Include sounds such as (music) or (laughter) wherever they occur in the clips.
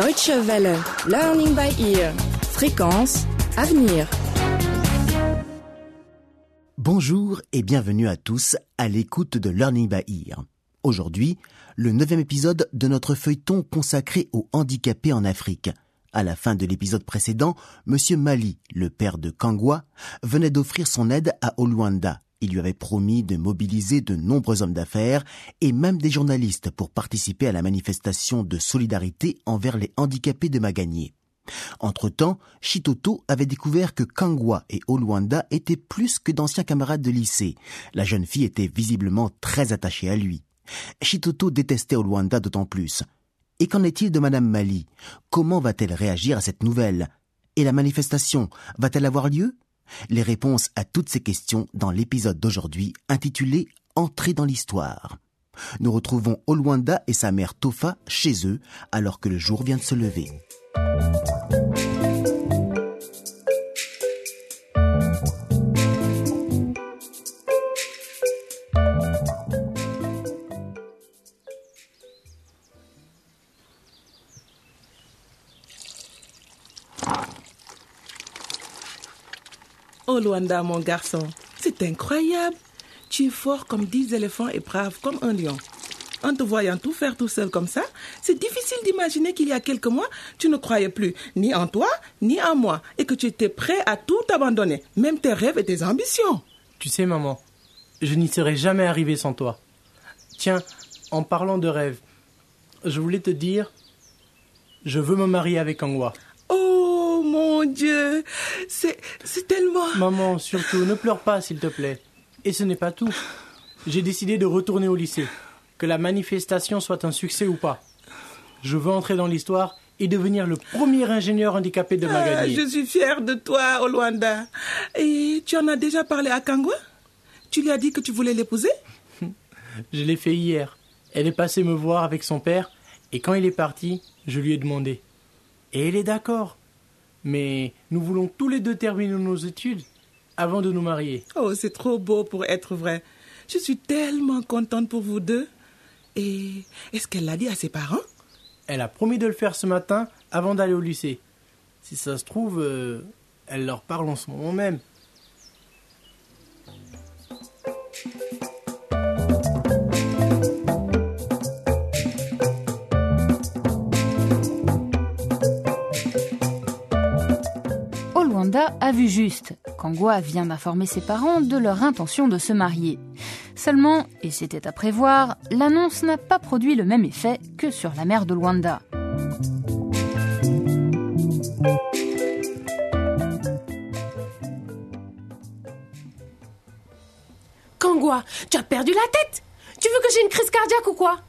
Deutsche Welle, Learning by Ear, Fréquence, Avenir. Bonjour et bienvenue à tous à l'écoute de Learning by Ear. Aujourd'hui, le neuvième épisode de notre feuilleton consacré aux handicapés en Afrique. À la fin de l'épisode précédent, Monsieur Mali, le père de Kangwa, venait d'offrir son aide à Oluanda, il lui avait promis de mobiliser de nombreux hommes d'affaires et même des journalistes pour participer à la manifestation de solidarité envers les handicapés de Magagné. Entre-temps, Chitoto avait découvert que Kangwa et Oluanda étaient plus que d'anciens camarades de lycée. La jeune fille était visiblement très attachée à lui. Chitoto détestait Oluanda d'autant plus. Et qu'en est-il de Madame Mali? Comment va-t-elle réagir à cette nouvelle? Et la manifestation va-t-elle avoir lieu? Les réponses à toutes ces questions dans l'épisode d'aujourd'hui intitulé Entrer dans l'histoire. Nous retrouvons Olwanda et sa mère Tofa chez eux alors que le jour vient de se lever. Luanda, mon garçon, c'est incroyable. Tu es fort comme dix éléphants et brave comme un lion. En te voyant tout faire tout seul comme ça, c'est difficile d'imaginer qu'il y a quelques mois, tu ne croyais plus ni en toi, ni en moi, et que tu étais prêt à tout abandonner, même tes rêves et tes ambitions. Tu sais, maman, je n'y serais jamais arrivé sans toi. Tiens, en parlant de rêves, je voulais te dire, je veux me marier avec Angwa. Mon Dieu, c'est c'est tellement... Maman, surtout, ne pleure pas, s'il te plaît. Et ce n'est pas tout. J'ai décidé de retourner au lycée. Que la manifestation soit un succès ou pas. Je veux entrer dans l'histoire et devenir le premier ingénieur handicapé de Ah, Magali. je suis fière de toi, Olwanda. Et tu en as déjà parlé à Kangwa? Tu lui as dit que tu voulais l'épouser? (laughs) Je l'ai fait hier. Elle est passée me voir avec son père et quand il est parti, je lui ai demandé. Et elle est d'accord. Mais nous voulons tous les deux terminer nos études avant de nous marier. Oh, c'est trop beau pour être vrai. Je suis tellement contente pour vous deux. Et est-ce qu'elle l'a dit à ses parents? Elle a promis de le faire ce matin avant d'aller au lycée. Si ça se trouve, euh, elle leur parle en ce moment même. A vu juste. Kangwa vient d'informer ses parents de leur intention de se marier. Seulement, et c'était à prévoir, l'annonce n'a pas produit le même effet que sur la mère de Luanda. Kangwa, tu as perdu la tête Tu veux que j'ai une crise cardiaque ou quoi?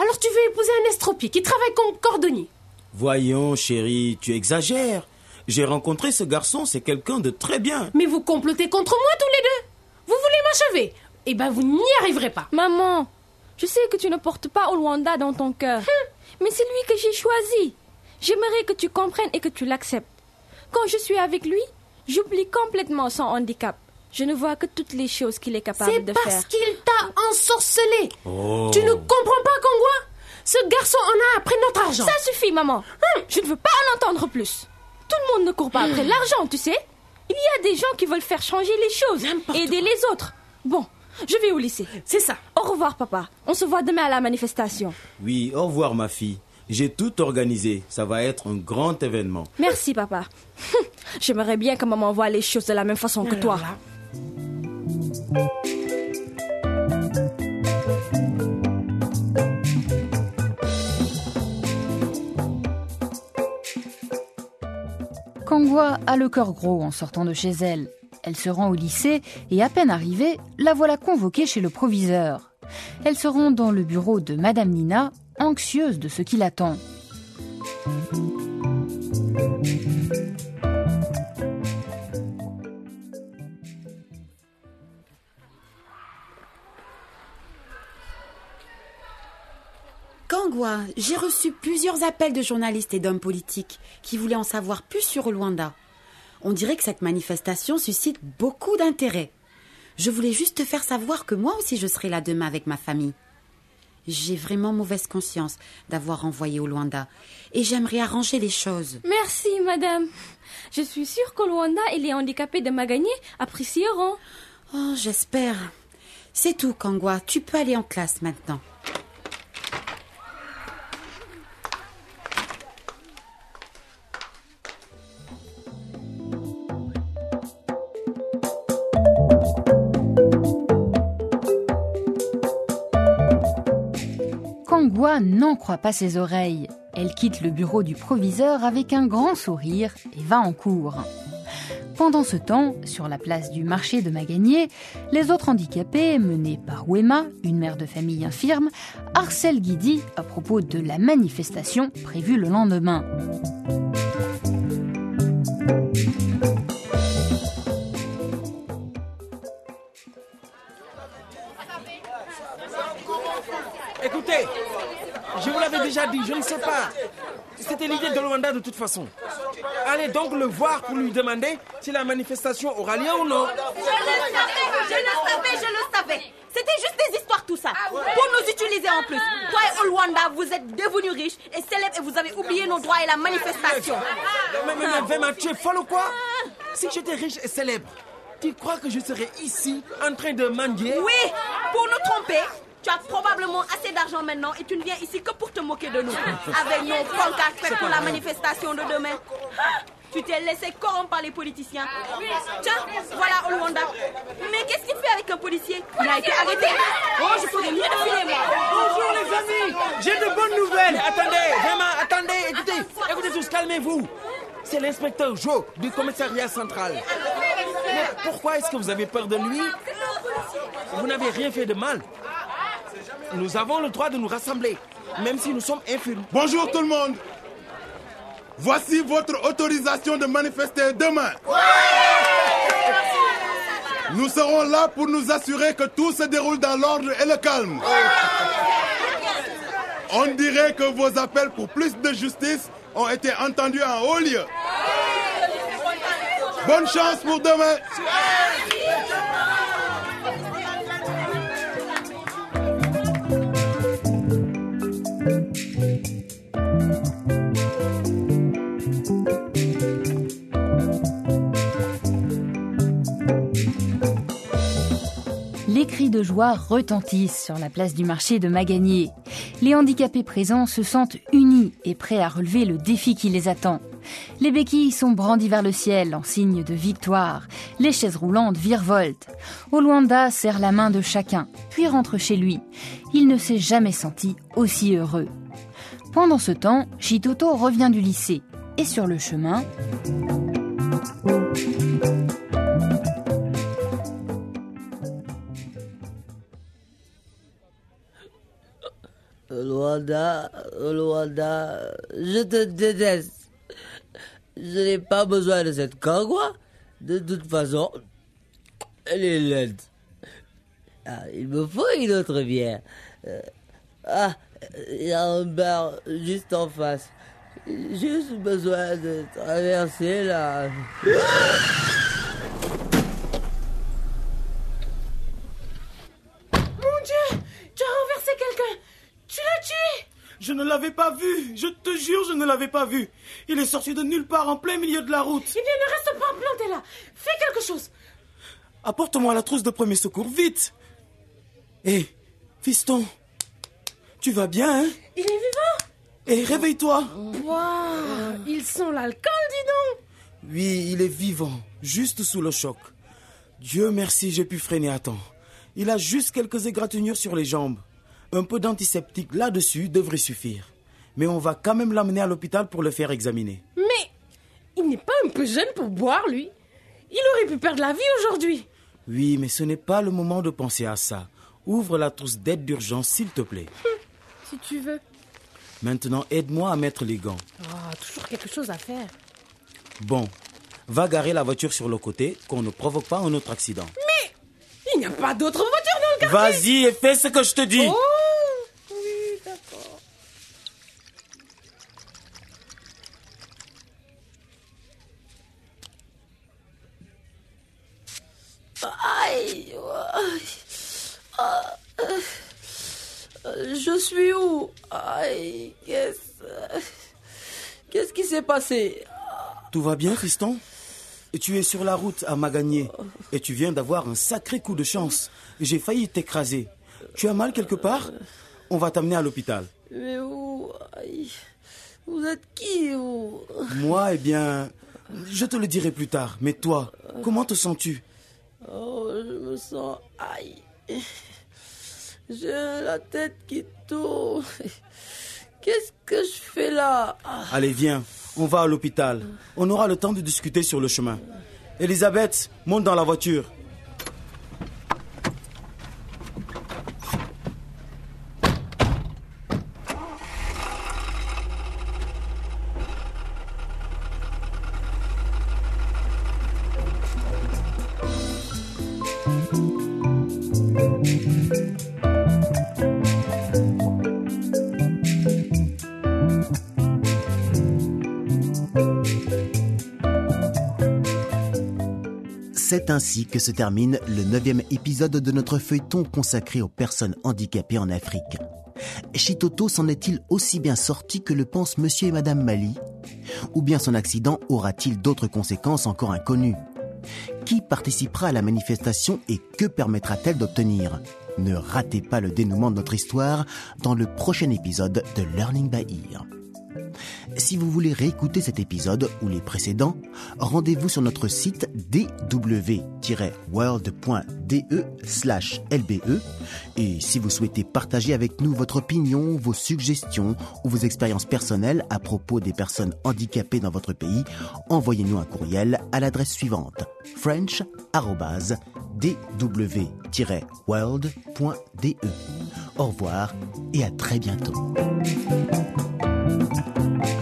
Alors tu veux épouser un estropie qui travaille comme cordonnier Voyons, chérie, tu exagères. J'ai rencontré ce garçon, c'est quelqu'un de très bien. Mais vous complotez contre moi tous les deux Vous voulez m'achever Eh ben vous n'y arriverez pas Maman, je sais que tu ne portes pas Olwanda dans ton cœur. Mais c'est lui que j'ai choisi. J'aimerais que tu comprennes et que tu l'acceptes. Quand je suis avec lui, j'oublie complètement son handicap. Je ne vois que toutes les choses qu'il est C'est capable de parce faire. qu'il t'a ensorcelé Oh. Tu ne comprends pas, Kangwa? Ce garçon en a après notre argent Ça suffit, maman. Je ne veux pas en entendre plus. Tout le monde ne court pas après l'argent, tu sais. Il y a des gens qui veulent faire changer les choses, aider les autres. Bon, je vais au lycée. C'est ça Au revoir, papa. On se voit demain à la manifestation. Oui, au revoir ma fille. J'ai tout organisé. Ça va être un grand événement. Merci, papa. (laughs) J'aimerais bien que maman voit les choses de la même façon que toi. Kangwa a le cœur gros en sortant de chez elle. Elle se rend au lycée et à peine arrivée, la voilà convoquée chez le proviseur. Elle se rend dans le bureau de Madame Nina, anxieuse de ce qui l'attend. Kangwa, j'ai reçu plusieurs appels de journalistes et d'hommes politiques qui voulaient en savoir plus sur Rwanda. On dirait que cette manifestation suscite beaucoup d'intérêt. Je voulais juste te faire savoir que moi aussi je serai là demain avec ma famille. J'ai vraiment mauvaise conscience d'avoir envoyé Olwanda et j'aimerais arranger les choses. Merci, madame. Je suis sûre qu'Olwanda et les handicapés de Magagné apprécieront. Oh, j'espère. C'est tout, Kangwa. Tu peux aller en classe maintenant. N'en croit pas ses oreilles. Elle quitte le bureau du proviseur avec un grand sourire et va en cours. Pendant ce temps, sur la place du marché de Magagné, les autres handicapés, menés par Wema, une mère de famille infirme, harcèlent Guidi à propos de la manifestation prévue le lendemain. Écoutez, je vous l'avais déjà dit, je ne sais pas. C'était l'idée de Luanda de toute façon. Allez donc le voir pour lui demander si la manifestation aura lieu ou non. Je le savais, je le savais, je le savais. C'était juste des histoires tout ça. Pour nous utiliser en plus. Toi et Olwanda, vous êtes devenus riches et célèbres et vous avez oublié nos droits et la manifestation. Mais, mais, mais Vema, tu es folle ou quoi? Si j'étais riche et célèbre, tu crois que je serais ici en train de mendier? Oui, pour nous tromper. Tu as probablement assez d'argent maintenant et tu ne viens ici que pour te moquer de nous. Avec nos pancartes faites pour la manifestation de demain. Tu t'es laissé corrompre par les politiciens. Tiens, voilà Olwanda. Mais qu'est-ce qu'il fait avec un policier? Il a été arrêté. Oh, je pourrais mieux le filer, moi. Bonjour les amis, j'ai de bonnes nouvelles. Attendez, vraiment, attendez, écoutez, écoutez tous, calmez-vous. C'est l'inspecteur Joe du commissariat central. Mais pourquoi est-ce que vous avez peur de lui? Vous n'avez rien fait de mal. Nous avons le droit de nous rassembler, même si nous sommes infirmes. Bonjour tout le monde. Voici votre autorisation de manifester demain. Nous serons là pour nous assurer que tout se déroule dans l'ordre et le calme. On dirait que vos appels pour plus de justice ont été entendus en haut lieu. Bonne chance pour demain. Retentissent sur la place du marché de Magagné. Les handicapés présents se sentent unis et prêts à relever le défi qui les attend. Les béquilles sont brandies vers le ciel en signe de victoire. Les chaises roulantes virevoltent. Olwanda serre la main de chacun, puis rentre chez lui. Il ne s'est jamais senti aussi heureux. Pendant ce temps, Chitoto revient du lycée. Et sur le chemin, Luanda, Luanda, je te déteste. Je n'ai pas besoin de cette kangwa. De toute façon, elle est laide. Ah, il me faut une autre bière. Euh, ah, il y a un bar juste en face. J'ai juste besoin de traverser là. (laughs) Mon Dieu Tu as renversé quelqu'un Tu l'as tué Je ne l'avais pas vu. Je te jure, je ne l'avais pas vu. Il est sorti de nulle part en plein milieu de la route. Eh bien, ne reste pas planté là Fais quelque chose Apporte-moi la trousse de premier secours, vite. Hé, fiston, tu vas bien, hein? Il est vivant Hé, réveille-toi. Waouh Il sent l'alcool, dis donc Oui, il est vivant, juste sous le choc. Dieu merci, j'ai pu freiner à temps. Il a juste quelques égratignures sur les jambes. Un peu d'antiseptique là-dessus devrait suffire. Mais on va quand même l'amener à l'hôpital pour le faire examiner. Mais il n'est pas un peu jeune pour boire, lui Il aurait pu perdre la vie aujourd'hui Oui, mais ce n'est pas le moment de penser à ça. Ouvre la trousse d'aide d'urgence, s'il te plaît. Si tu veux. Maintenant, aide-moi à mettre les gants. Oh, toujours quelque chose à faire. Bon, va garer la voiture sur le côté, qu'on ne provoque pas un autre accident. Mais il n'y a pas d'autre voiture dans le quartier Vas-y et fais ce que je te dis. Oh Oui, d'accord. Aïe, aïe. Ah, euh, je suis où? Aïe, qu'est-ce... Qu'est-ce qui s'est passé? Tout va bien, fiston Tu es sur la route à Magagné et tu viens d'avoir un sacré coup de chance. J'ai failli t'écraser. Tu as mal quelque part? On va t'amener à l'hôpital. Mais où? Aïe. Vous êtes qui, vous? Moi, eh bien, je te le dirai plus tard. Mais toi, comment te sens-tu? Oh, je me sens... Aïe. J'ai la tête qui tourne. (laughs) Qu'est-ce que je fais là? Allez, viens, on va à l'hôpital. On aura le temps de discuter sur le chemin. Elisabeth, monte dans la voiture. C'est ainsi que se termine le neuvième épisode de notre feuilleton consacré aux personnes handicapées en Afrique. Chitoto s'en est-il aussi bien sorti que le pensent monsieur et madame Mali? Ou bien son accident aura-t-il d'autres conséquences encore inconnues? Qui participera à la manifestation et que permettra-t-elle d'obtenir? Ne ratez pas le dénouement de notre histoire dans le prochain épisode de Learning by Ear. Si vous voulez réécouter cet épisode ou les précédents, rendez-vous sur notre site dw-world.de/lbe et si vous souhaitez partager avec nous votre opinion, vos suggestions ou vos expériences personnelles à propos des personnes handicapées dans votre pays, envoyez-nous un courriel à l'adresse suivante french@dw-world.de. Au revoir et à très bientôt. Thank you.